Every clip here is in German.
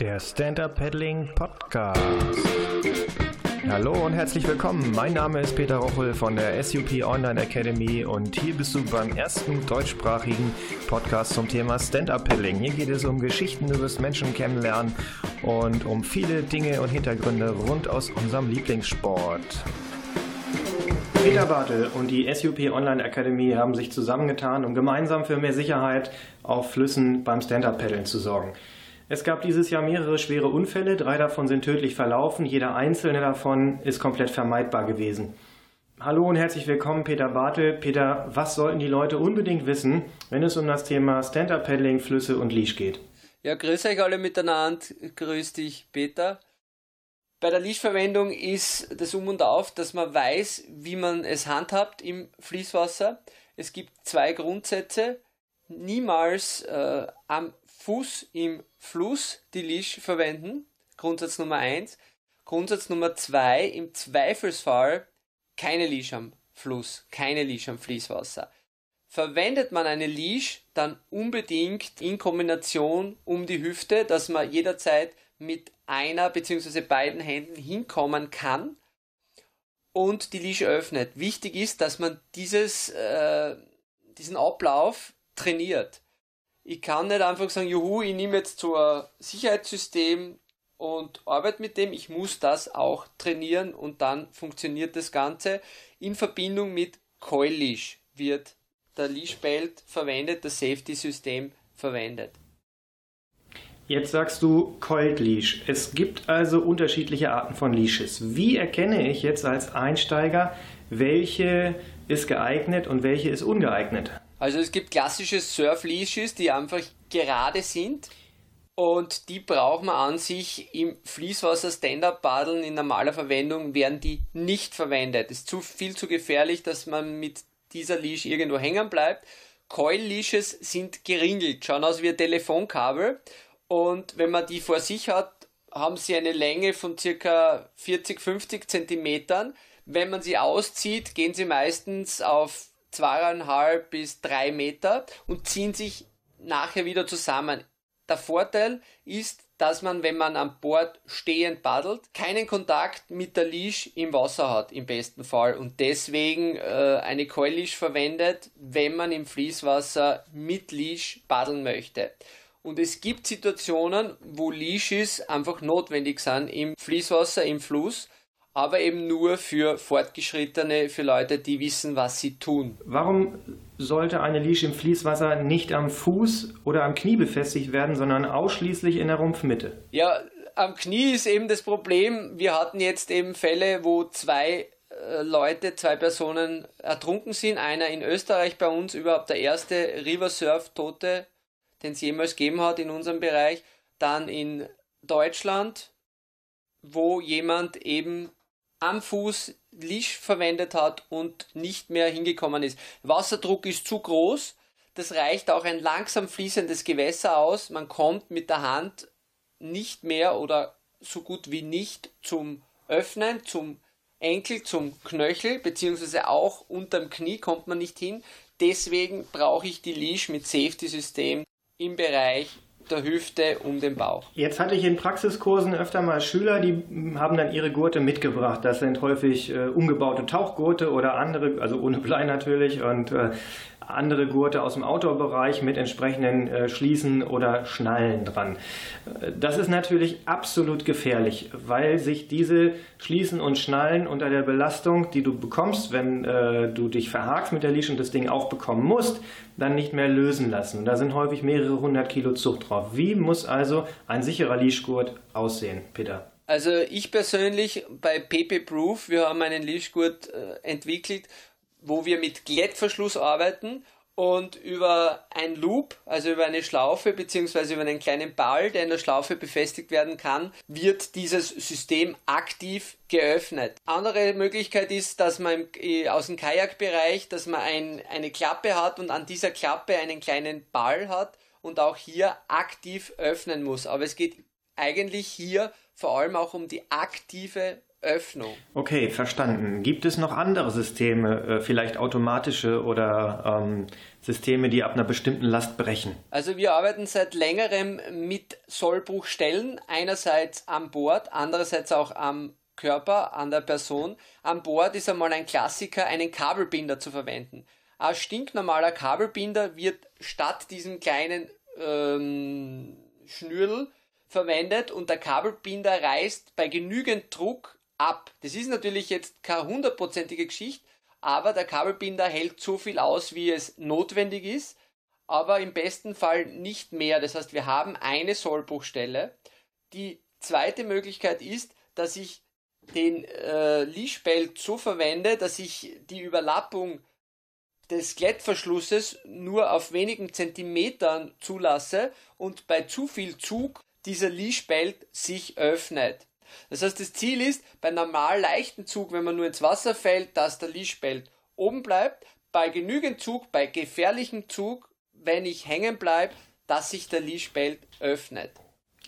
Der Stand-Up Paddling Podcast. Hallo und herzlich willkommen. Mein Name ist Peter Rochel von der SUP Online Academy und hier bist du beim ersten deutschsprachigen Podcast zum Thema Stand-Up Paddling. Hier geht es um Geschichten über das Menschen kennenlernen und um viele Dinge und Hintergründe rund aus unserem Lieblingssport. Peter Bartel und die SUP Online Academy haben sich zusammengetan, um gemeinsam für mehr Sicherheit auf Flüssen beim Stand-Up-Paddeln zu sorgen. Es gab dieses Jahr mehrere schwere Unfälle, drei davon sind tödlich verlaufen, jeder einzelne davon ist komplett vermeidbar gewesen. Hallo und herzlich willkommen, Peter Bartel. Peter, was sollten die Leute unbedingt wissen, wenn es um das Thema Stand-Up-Paddling, Flüsse und Leash geht? Ja, grüß euch alle miteinander. Grüß dich, Peter. Bei der Leashverwendung ist das Um und Auf, dass man weiß, wie man es handhabt im Fließwasser. Es gibt zwei Grundsätze. Niemals äh, am Fuß im Fluss die Leash verwenden. Grundsatz Nummer eins. Grundsatz Nummer zwei, im Zweifelsfall keine Leash am Fluss, keine Leash am Fließwasser. Verwendet man eine Leash, dann unbedingt in Kombination um die Hüfte, dass man jederzeit mit einer bzw. beiden Händen hinkommen kann und die Leash öffnet. Wichtig ist, dass man dieses, äh, diesen Ablauf trainiert. Ich kann nicht einfach sagen, juhu, ich nehme jetzt so ein Sicherheitssystem und arbeite mit dem. Ich muss das auch trainieren und dann funktioniert das Ganze. In Verbindung mit Coil Leash wird der Leash Belt verwendet, das Safety-System verwendet. Jetzt sagst du Coiled Leash. Es gibt also unterschiedliche Arten von Leashes. Wie erkenne ich jetzt als Einsteiger, welche ist geeignet und welche ist ungeeignet? Also es gibt klassische Surf-Leashes, die einfach gerade sind und die braucht man an sich im Fließwasser Stand-Up-Paddeln in normaler Verwendung werden die nicht verwendet. Es ist zu viel zu gefährlich, dass man mit dieser Leash irgendwo hängen bleibt. Coil-Leashes sind geringelt, schauen aus wie ein Telefonkabel und wenn man die vor sich hat, haben sie eine Länge von circa 40, 50 Zentimetern. Wenn man sie auszieht, gehen sie meistens auf zweieinhalb bis drei Meter und ziehen sich nachher wieder zusammen. Der Vorteil ist, dass man, wenn man an Bord stehend paddelt, keinen Kontakt mit der Leash im Wasser hat, im besten Fall. Und deswegen äh, eine Coil Leash verwendet, wenn man im Fließwasser mit Leash paddeln möchte. Und es gibt Situationen, wo Leashes einfach notwendig sind im Fließwasser, im Fluss, aber eben nur für Fortgeschrittene, für Leute, die wissen, was sie tun. Warum sollte eine Leash im Fließwasser nicht am Fuß oder am Knie befestigt werden, sondern ausschließlich in der Rumpfmitte? Ja, am Knie ist eben das Problem. Wir hatten jetzt eben Fälle, wo zwei äh, Leute, zwei Personen ertrunken sind. Einer in Österreich bei uns, überhaupt der erste River Surf Tote den es jemals gegeben hat in unserem Bereich. Dann in Deutschland, wo jemand eben am Fuß Leash verwendet hat und nicht mehr hingekommen ist. Wasserdruck ist zu groß. Das reicht auch ein langsam fließendes Gewässer aus. Man kommt mit der Hand nicht mehr oder so gut wie nicht zum Öffnen, zum Enkel, zum Knöchel, beziehungsweise auch unterm Knie kommt man nicht hin. Deswegen brauche ich die Leash mit Safety-System im Bereich der Hüfte um den Bauch. Jetzt hatte ich in Praxiskursen öfter mal Schüler, die haben dann ihre Gurte mitgebracht. Das sind häufig äh, umgebaute Tauchgurte oder andere, also ohne Blei natürlich. Und äh, andere Gurte aus dem Outdoor-Bereich mit entsprechenden äh, Schließen oder Schnallen dran. Äh, das ist natürlich absolut gefährlich, weil sich diese Schließen und Schnallen unter der Belastung, die du bekommst, wenn äh, du dich verhakst mit der Leash und das Ding auch bekommen musst, dann nicht mehr lösen lassen. Und da sind häufig mehrere hundert Kilo Zucht drauf. Wie muss also ein sicherer Leashgurt aussehen, Peter? Also ich persönlich bei PP Proof, wir haben einen Leashgurt äh, entwickelt, wo wir mit Glättverschluss arbeiten und über ein Loop, also über eine Schlaufe beziehungsweise über einen kleinen Ball, der in der Schlaufe befestigt werden kann, wird dieses System aktiv geöffnet. Andere Möglichkeit ist, dass man äh, aus dem Kajakbereich, dass man ein, eine Klappe hat und an dieser Klappe einen kleinen Ball hat und auch hier aktiv öffnen muss. Aber es geht eigentlich hier vor allem auch um die aktive Öffnung. Okay, verstanden. Gibt es noch andere Systeme, äh, vielleicht automatische oder ähm, Systeme, die ab einer bestimmten Last brechen? Also wir arbeiten seit längerem mit Sollbruchstellen, einerseits an Bord, andererseits auch am Körper, an der Person. An Bord ist einmal ein Klassiker, einen Kabelbinder zu verwenden. Ein stinknormaler Kabelbinder wird statt diesem kleinen ähm, Schnürl verwendet und der Kabelbinder reißt bei genügend Druck ab. Das ist natürlich jetzt keine hundertprozentige Geschichte, aber der Kabelbinder hält so viel aus, wie es notwendig ist, aber im besten Fall nicht mehr. Das heißt, wir haben eine Sollbruchstelle. Die zweite Möglichkeit ist, dass ich den äh, Leashbelt so verwende, dass ich die Überlappung des Klettverschlusses nur auf wenigen Zentimetern zulasse und bei zu viel Zug dieser Leashbelt sich öffnet. Das heißt, das Ziel ist, bei normal leichten Zug, wenn man nur ins Wasser fällt, dass der Leashbelt oben bleibt. Bei genügend Zug, bei gefährlichem Zug, wenn ich hängen bleibe, dass sich der Leashbelt öffnet.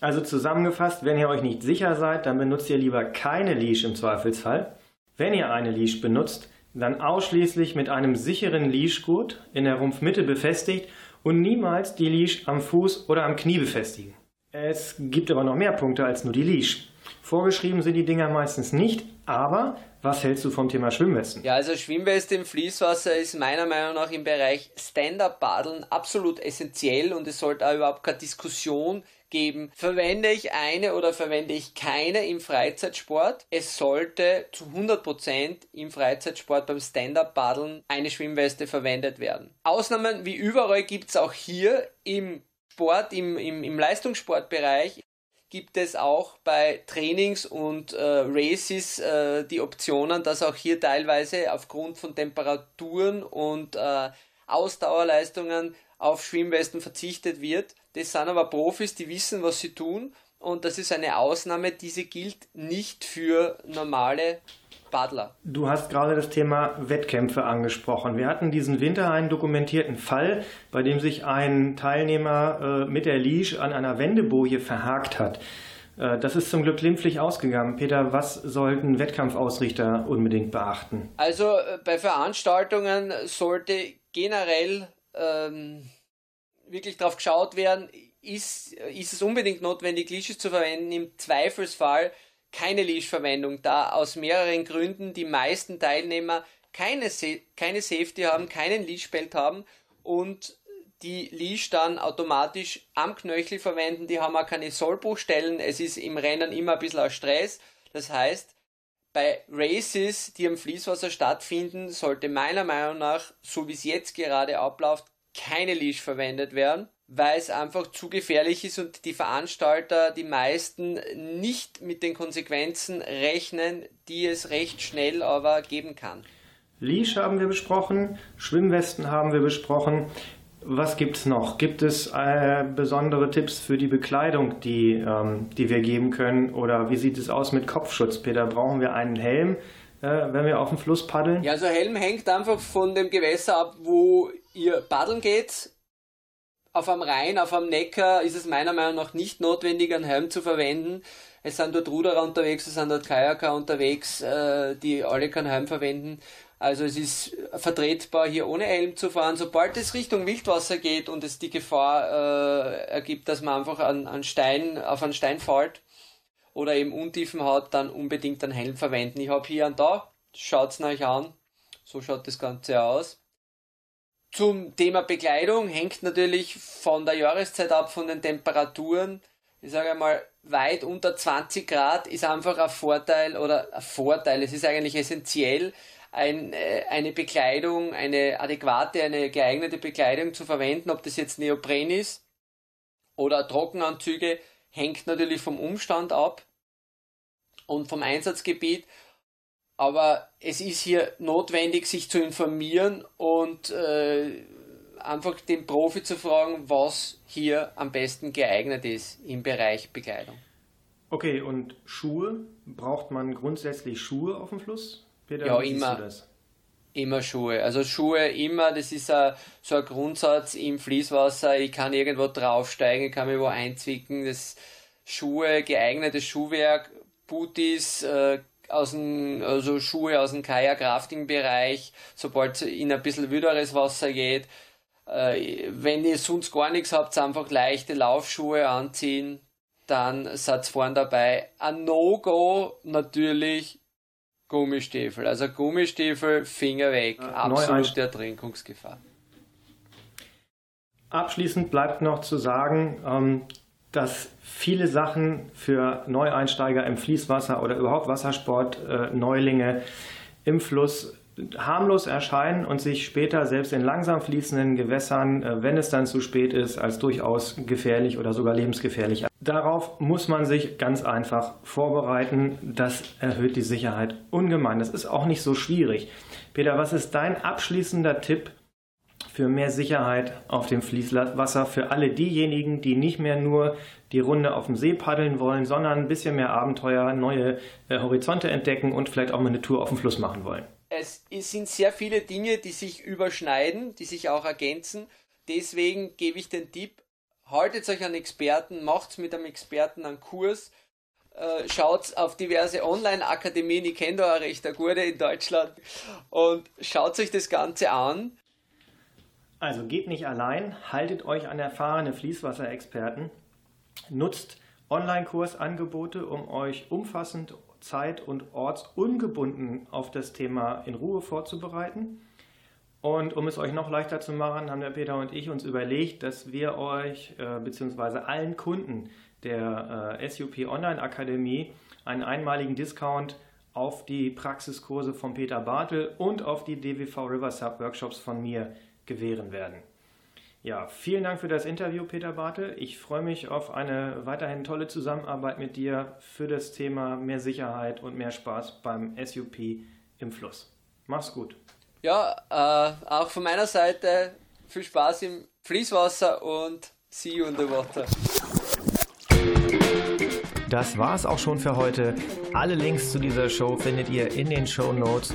Also zusammengefasst, wenn ihr euch nicht sicher seid, dann benutzt ihr lieber keine Leash im Zweifelsfall. Wenn ihr eine Leash benutzt, dann ausschließlich mit einem sicheren Leashgurt in der Rumpfmitte befestigt und niemals die Leash am Fuß oder am Knie befestigen. Es gibt aber noch mehr Punkte als nur die Leash. Vorgeschrieben sind die Dinger meistens nicht, aber was hältst du vom Thema Schwimmwesten? Ja, also Schwimmweste im Fließwasser ist meiner Meinung nach im Bereich Stand-Up-Paddeln absolut essentiell und es sollte auch überhaupt keine Diskussion geben. Verwende ich eine oder verwende ich keine im Freizeitsport? Es sollte zu 100% im Freizeitsport beim Stand-Up-Paddeln eine Schwimmweste verwendet werden. Ausnahmen wie überall gibt es auch hier im Sport, im, im, im Leistungssportbereich gibt es auch bei Trainings und äh, Races äh, die Optionen, dass auch hier teilweise aufgrund von Temperaturen und äh, Ausdauerleistungen auf Schwimmwesten verzichtet wird. Das sind aber Profis, die wissen, was sie tun und das ist eine Ausnahme, diese gilt nicht für normale Badler. Du hast gerade das Thema Wettkämpfe angesprochen. Wir hatten diesen Winter einen dokumentierten Fall, bei dem sich ein Teilnehmer äh, mit der Leash an einer Wendeboje verhakt hat. Äh, das ist zum Glück glimpflich ausgegangen. Peter, was sollten Wettkampfausrichter unbedingt beachten? Also äh, bei Veranstaltungen sollte generell ähm, wirklich darauf geschaut werden, ist, ist es unbedingt notwendig, Leashes zu verwenden. Im Zweifelsfall keine Leash-Verwendung, da aus mehreren Gründen die meisten Teilnehmer keine, keine Safety haben, keinen Leash-Belt haben und die Leash dann automatisch am Knöchel verwenden. Die haben auch keine Sollbruchstellen. Es ist im Rennen immer ein bisschen ein Stress. Das heißt, bei Races, die am Fließwasser stattfinden, sollte meiner Meinung nach, so wie es jetzt gerade abläuft, keine Leash verwendet werden weil es einfach zu gefährlich ist und die Veranstalter, die meisten, nicht mit den Konsequenzen rechnen, die es recht schnell aber geben kann. Leash haben wir besprochen, Schwimmwesten haben wir besprochen. Was gibt es noch? Gibt es äh, besondere Tipps für die Bekleidung, die, ähm, die wir geben können? Oder wie sieht es aus mit Kopfschutz, Peter? Brauchen wir einen Helm, äh, wenn wir auf dem Fluss paddeln? Ja, also Helm hängt einfach von dem Gewässer ab, wo ihr paddeln geht auf am Rhein, auf am Neckar ist es meiner Meinung nach nicht notwendig, einen Helm zu verwenden. Es sind dort Ruderer unterwegs, es sind dort Kajaker unterwegs, äh, die alle keinen Helm verwenden. Also es ist vertretbar, hier ohne Helm zu fahren. Sobald es Richtung Wildwasser geht und es die Gefahr äh, ergibt, dass man einfach an, an Stein, auf einen Stein fällt oder eben Untiefen hat, dann unbedingt einen Helm verwenden. Ich habe hier einen da, schaut's euch an. So schaut das Ganze aus. Zum Thema Bekleidung hängt natürlich von der Jahreszeit ab, von den Temperaturen. Ich sage einmal, weit unter 20 Grad ist einfach ein Vorteil oder ein Vorteil. Es ist eigentlich essentiell, ein, äh, eine Bekleidung, eine adäquate, eine geeignete Bekleidung zu verwenden. Ob das jetzt Neopren ist oder Trockenanzüge, hängt natürlich vom Umstand ab und vom Einsatzgebiet aber es ist hier notwendig, sich zu informieren und äh, einfach den Profi zu fragen, was hier am besten geeignet ist im Bereich Bekleidung. Okay, und Schuhe? Braucht man grundsätzlich Schuhe auf dem Fluss? Peter, ja, immer. Immer Schuhe. Also Schuhe immer, das ist a, so ein Grundsatz im Fließwasser. Ich kann irgendwo draufsteigen, ich kann mich wo einzwicken. Das Schuhe, geeignetes Schuhwerk, Booties, äh, aus dem, also Schuhe aus dem Kajak-Rafting-Bereich, sobald es in ein bisschen wüderes Wasser geht. Äh, wenn ihr sonst gar nichts habt, einfach leichte Laufschuhe anziehen, dann seid vorn dabei. Ein No-Go natürlich Gummistiefel. Also Gummistiefel, Finger weg. Ja, Absolute Ertrinkungsgefahr. Abschließend bleibt noch zu sagen, ähm, dass viele Sachen für Neueinsteiger im Fließwasser oder überhaupt Wassersport, äh, Neulinge im Fluss harmlos erscheinen und sich später selbst in langsam fließenden Gewässern, äh, wenn es dann zu spät ist, als durchaus gefährlich oder sogar lebensgefährlich. Darauf muss man sich ganz einfach vorbereiten. Das erhöht die Sicherheit ungemein. Das ist auch nicht so schwierig. Peter, was ist dein abschließender Tipp für mehr Sicherheit auf dem Fließwasser für alle diejenigen, die nicht mehr nur die Runde auf dem See paddeln wollen, sondern ein bisschen mehr Abenteuer, neue äh, Horizonte entdecken und vielleicht auch mal eine Tour auf dem Fluss machen wollen. Es, sind sehr viele Dinge, die sich überschneiden, die sich auch ergänzen. Deswegen gebe ich den Tipp, haltet euch an Experten, macht mit einem Experten einen Kurs, äh, schaut auf diverse Online-Akademien, ich kenne da auch recht eine gute in Deutschland, und schaut euch das Ganze an also geht nicht allein, haltet euch an erfahrene Fließwasserexperten, nutzt Online-Kursangebote, um euch umfassend zeit- und ortsungebunden auf das Thema in Ruhe vorzubereiten. Und um es euch noch leichter zu machen, haben der Peter und ich uns überlegt, dass wir euch äh, bzw. allen Kunden der äh, SUP Online Akademie einen einmaligen Discount auf die Praxiskurse von Peter Bartel und auf die DWV River Workshops von mir gewähren werden. Ja, vielen Dank für das Interview, Peter Bartel. Ich freue mich auf eine weiterhin tolle Zusammenarbeit mit dir für das Thema mehr Sicherheit und mehr Spaß beim SUP im Fluss. Mach's gut. Ja, äh, auch von meiner Seite viel Spaß im Fließwasser und see you in the water. Das war's auch schon für heute. Alle Links zu dieser Show findet ihr in den Show Notes.